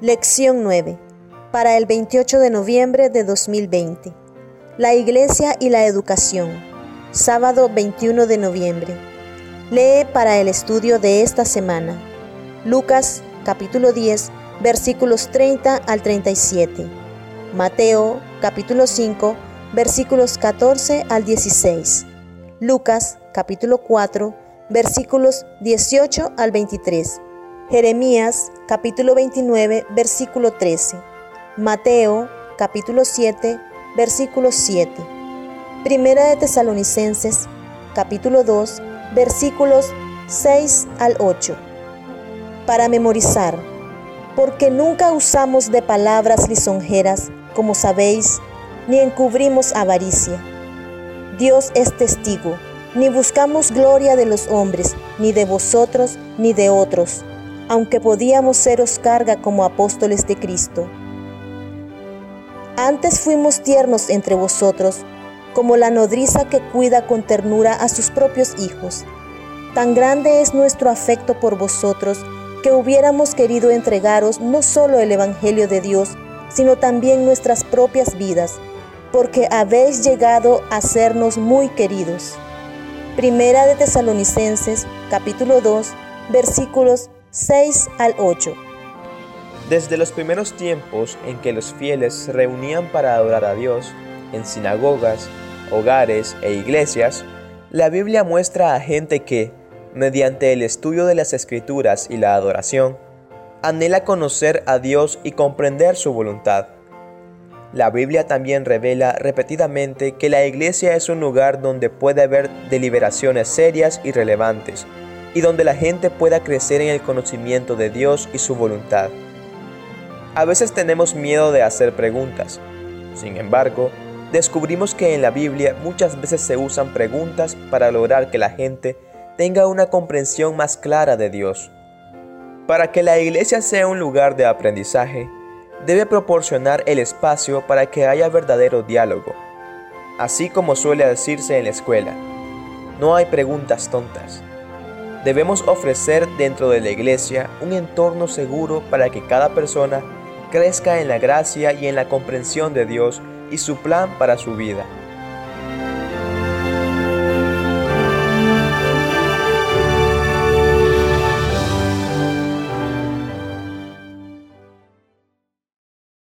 Lección 9. Para el 28 de noviembre de 2020. La Iglesia y la Educación. Sábado 21 de noviembre. Lee para el estudio de esta semana. Lucas capítulo 10 versículos 30 al 37. Mateo capítulo 5 versículos 14 al 16. Lucas capítulo 4 versículos 18 al 23. Jeremías capítulo 29 versículo 13. Mateo capítulo 7 versículo 7. Primera de Tesalonicenses capítulo 2 versículos 6 al 8. Para memorizar, porque nunca usamos de palabras lisonjeras, como sabéis, ni encubrimos avaricia. Dios es testigo, ni buscamos gloria de los hombres, ni de vosotros, ni de otros, aunque podíamos seros carga como apóstoles de Cristo. Antes fuimos tiernos entre vosotros, como la nodriza que cuida con ternura a sus propios hijos. Tan grande es nuestro afecto por vosotros, que hubiéramos querido entregaros no solo el Evangelio de Dios, sino también nuestras propias vidas, porque habéis llegado a sernos muy queridos. Primera de Tesalonicenses, capítulo 2, versículos 6 al 8. Desde los primeros tiempos en que los fieles se reunían para adorar a Dios, en sinagogas, hogares e iglesias, la Biblia muestra a gente que, mediante el estudio de las escrituras y la adoración, anhela conocer a Dios y comprender su voluntad. La Biblia también revela repetidamente que la iglesia es un lugar donde puede haber deliberaciones serias y relevantes, y donde la gente pueda crecer en el conocimiento de Dios y su voluntad. A veces tenemos miedo de hacer preguntas. Sin embargo, descubrimos que en la Biblia muchas veces se usan preguntas para lograr que la gente tenga una comprensión más clara de Dios. Para que la iglesia sea un lugar de aprendizaje, debe proporcionar el espacio para que haya verdadero diálogo. Así como suele decirse en la escuela, no hay preguntas tontas. Debemos ofrecer dentro de la iglesia un entorno seguro para que cada persona crezca en la gracia y en la comprensión de Dios y su plan para su vida.